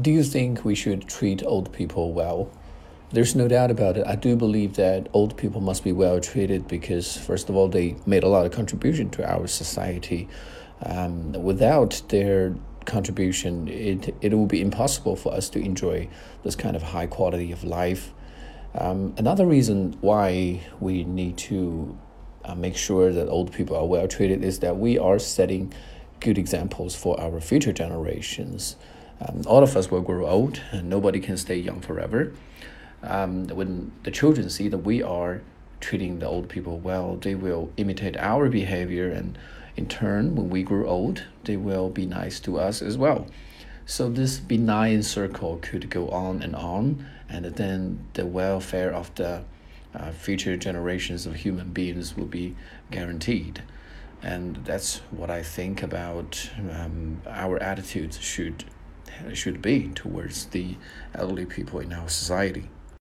do you think we should treat old people well? There's no doubt about it. I do believe that old people must be well treated because, first of all, they made a lot of contribution to our society. Um, without their contribution, it, it will be impossible for us to enjoy this kind of high quality of life. Um, another reason why we need to uh, make sure that old people are well treated is that we are setting good examples for our future generations. Um, all of us will grow old, and nobody can stay young forever um, when the children see that we are treating the old people well, they will imitate our behavior, and in turn, when we grow old, they will be nice to us as well. So this benign circle could go on and on, and then the welfare of the uh, future generations of human beings will be guaranteed. And that's what I think about um, our attitudes should should be towards the elderly people in our society.